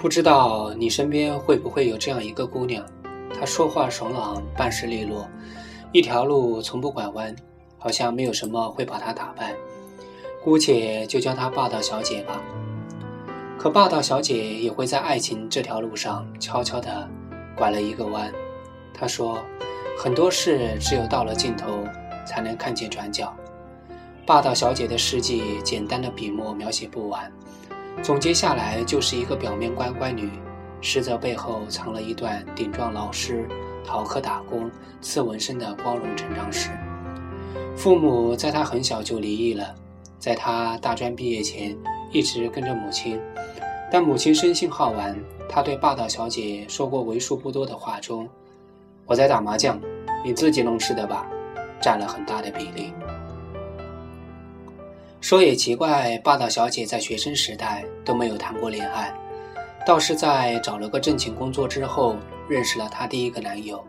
不知道你身边会不会有这样一个姑娘，她说话爽朗，办事利落，一条路从不拐弯，好像没有什么会把她打败。姑且就叫她霸道小姐吧。可霸道小姐也会在爱情这条路上悄悄地拐了一个弯。她说：“很多事只有到了尽头，才能看见转角。”霸道小姐的事迹，简单的笔墨描写不完。总结下来，就是一个表面乖乖女，实则背后藏了一段顶撞老师、逃课打工、刺纹身的光荣成长史。父母在她很小就离异了，在她大专毕业前，一直跟着母亲。但母亲生性好玩，她对霸道小姐说过为数不多的话中，“我在打麻将，你自己弄吃的吧”，占了很大的比例。说也奇怪，霸道小姐在学生时代都没有谈过恋爱，倒是在找了个正经工作之后，认识了她第一个男友。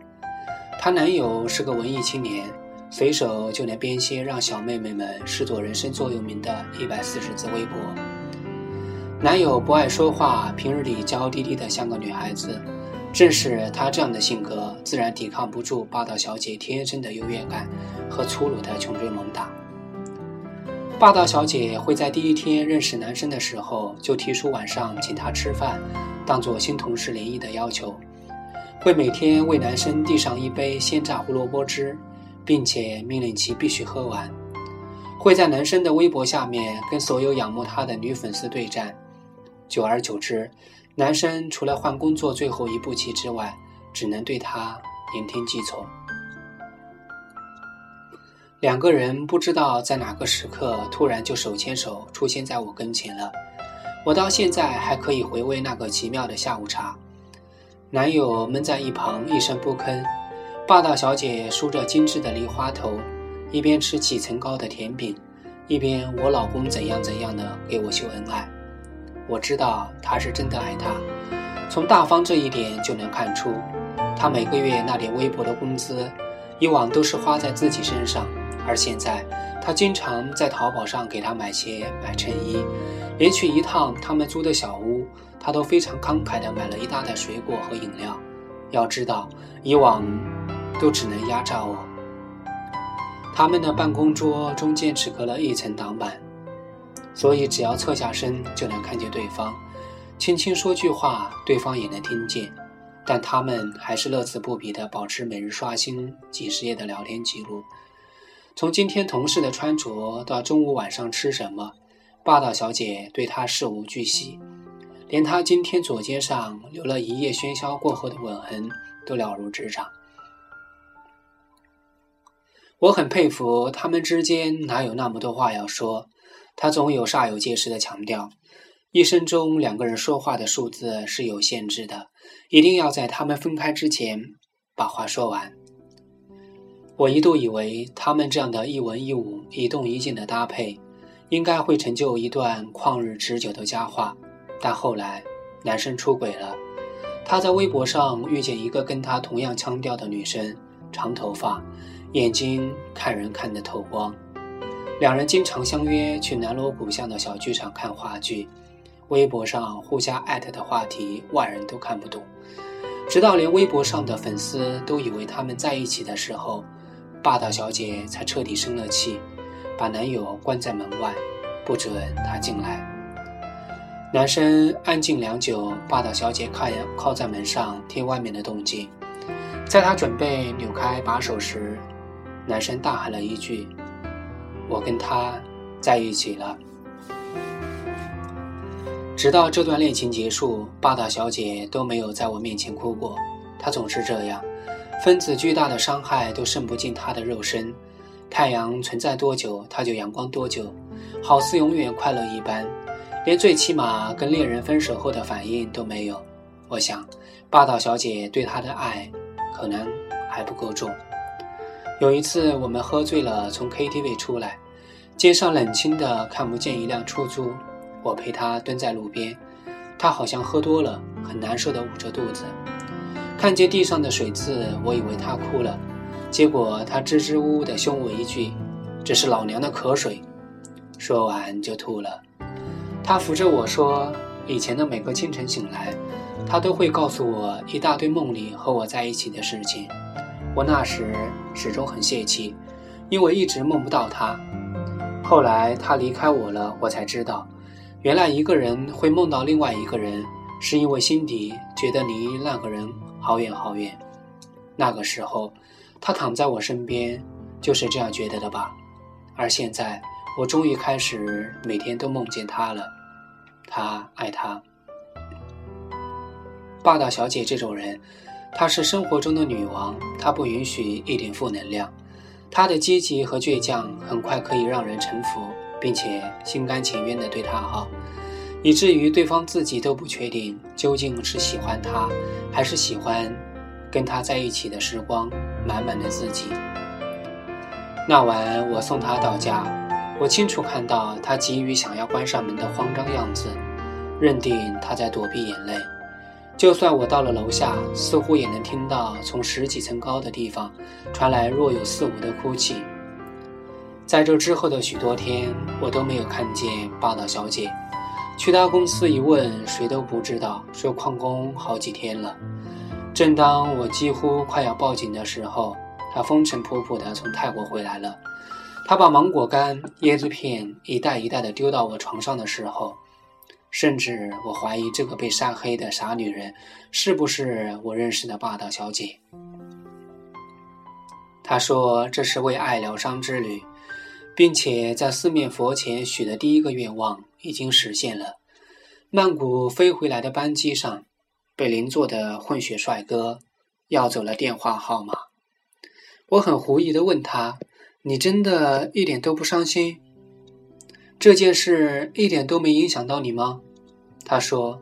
她男友是个文艺青年，随手就能编些让小妹妹们视作人生座右铭的一百四十字微博。男友不爱说话，平日里娇滴滴的像个女孩子，正是他这样的性格，自然抵抗不住霸道小姐天生的优越感和粗鲁的穷追猛打。霸道小姐会在第一天认识男生的时候就提出晚上请他吃饭，当做新同事联谊的要求；会每天为男生递上一杯鲜榨胡萝卜汁，并且命令其必须喝完；会在男生的微博下面跟所有仰慕他的女粉丝对战。久而久之，男生除了换工作最后一步棋之外，只能对他言听计从。两个人不知道在哪个时刻突然就手牵手出现在我跟前了，我到现在还可以回味那个奇妙的下午茶。男友闷在一旁一声不吭，霸道小姐梳着精致的梨花头，一边吃几层高的甜饼，一边我老公怎样怎样的给我秀恩爱。我知道他是真的爱她，从大方这一点就能看出，他每个月那点微薄的工资，以往都是花在自己身上。而现在，他经常在淘宝上给他买鞋、买衬衣，连去一趟他们租的小屋，他都非常慷慨地买了一大袋水果和饮料。要知道，以往都只能压榨我。他们的办公桌中间只隔了一层挡板，所以只要侧下身就能看见对方，轻轻说句话，对方也能听见。但他们还是乐此不疲地保持每日刷新几十页的聊天记录。从今天同事的穿着到中午晚上吃什么，霸道小姐对他事无巨细，连他今天左肩上留了一夜喧嚣过后的吻痕都了如指掌。我很佩服他们之间哪有那么多话要说，他总有煞有介事的强调，一生中两个人说话的数字是有限制的，一定要在他们分开之前把话说完。我一度以为他们这样的一文一武、一动一静的搭配，应该会成就一段旷日持久的佳话。但后来，男生出轨了，他在微博上遇见一个跟他同样腔调的女生，长头发，眼睛看人看得透光。两人经常相约去南锣鼓巷的小剧场看话剧，微博上互相艾特的话题，外人都看不懂。直到连微博上的粉丝都以为他们在一起的时候。霸道小姐才彻底生了气，把男友关在门外，不准他进来。男生安静良久，霸道小姐靠靠在门上听外面的动静。在他准备扭开把手时，男生大喊了一句：“我跟他在一起了。”直到这段恋情结束，霸道小姐都没有在我面前哭过。她总是这样。分子巨大的伤害都渗不进他的肉身。太阳存在多久，他就阳光多久，好似永远快乐一般，连最起码跟恋人分手后的反应都没有。我想，霸道小姐对他的爱可能还不够重。有一次，我们喝醉了，从 KTV 出来，街上冷清的，看不见一辆出租。我陪他蹲在路边，他好像喝多了，很难受的捂着肚子。看见地上的水渍，我以为他哭了，结果他支支吾吾地凶我一句：“这是老娘的渴水。”说完就吐了。他扶着我说：“以前的每个清晨醒来，他都会告诉我一大堆梦里和我在一起的事情。我那时始终很泄气，因为一直梦不到他。后来他离开我了，我才知道，原来一个人会梦到另外一个人，是因为心底觉得离那个人好远好远。那个时候，他躺在我身边，就是这样觉得的吧。而现在，我终于开始每天都梦见他了。他爱他。霸道小姐这种人，她是生活中的女王，她不允许一点负能量。她的积极和倔强很快可以让人臣服，并且心甘情愿地对她好，以至于对方自己都不确定究竟是喜欢他，还是喜欢跟他在一起的时光满满的自己。那晚我送他到家，我清楚看到他急于想要关上门的慌张样子，认定他在躲避眼泪。就算我到了楼下，似乎也能听到从十几层高的地方传来若有似无的哭泣。在这之后的许多天，我都没有看见霸道小姐。去他公司一问，谁都不知道，说旷工好几天了。正当我几乎快要报警的时候，他风尘仆仆地从泰国回来了。他把芒果干、椰子片一袋一袋地丢到我床上的时候。甚至我怀疑这个被晒黑的傻女人是不是我认识的霸道小姐。他说这是为爱疗伤之旅，并且在四面佛前许的第一个愿望已经实现了。曼谷飞回来的班机上，被邻座的混血帅哥要走了电话号码。我很狐疑地问他：“你真的一点都不伤心？”这件事一点都没影响到你吗？他说：“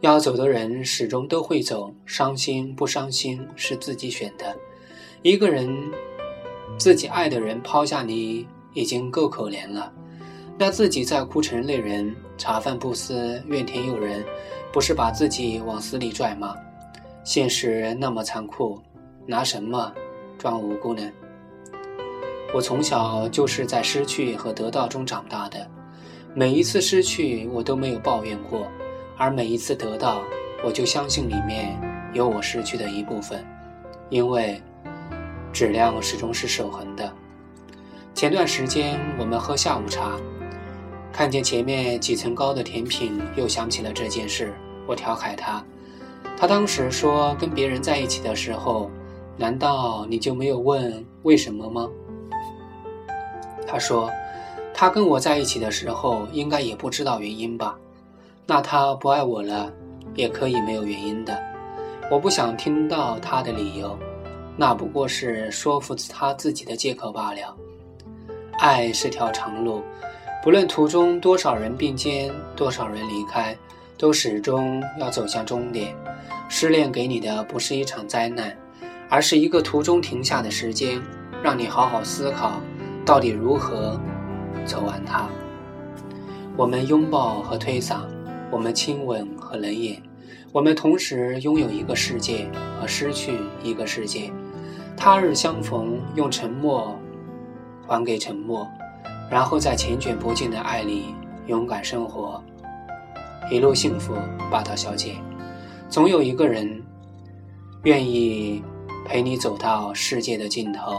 要走的人始终都会走，伤心不伤心是自己选的。一个人自己爱的人抛下你已经够可怜了，那自己再哭成泪人，茶饭不思，怨天尤人，不是把自己往死里拽吗？现实那么残酷，拿什么装无辜呢？”我从小就是在失去和得到中长大的，每一次失去我都没有抱怨过，而每一次得到，我就相信里面有我失去的一部分，因为质量始终是守恒的。前段时间我们喝下午茶，看见前面几层高的甜品，又想起了这件事，我调侃他，他当时说跟别人在一起的时候，难道你就没有问为什么吗？他说：“他跟我在一起的时候，应该也不知道原因吧？那他不爱我了，也可以没有原因的。我不想听到他的理由，那不过是说服他自己的借口罢了。爱是条长路，不论途中多少人并肩，多少人离开，都始终要走向终点。失恋给你的不是一场灾难，而是一个途中停下的时间，让你好好思考。”到底如何走完它？我们拥抱和推搡，我们亲吻和冷眼，我们同时拥有一个世界和失去一个世界。他日相逢，用沉默还给沉默，然后在缱绻不尽的爱里勇敢生活，一路幸福。霸道小姐，总有一个人愿意陪你走到世界的尽头。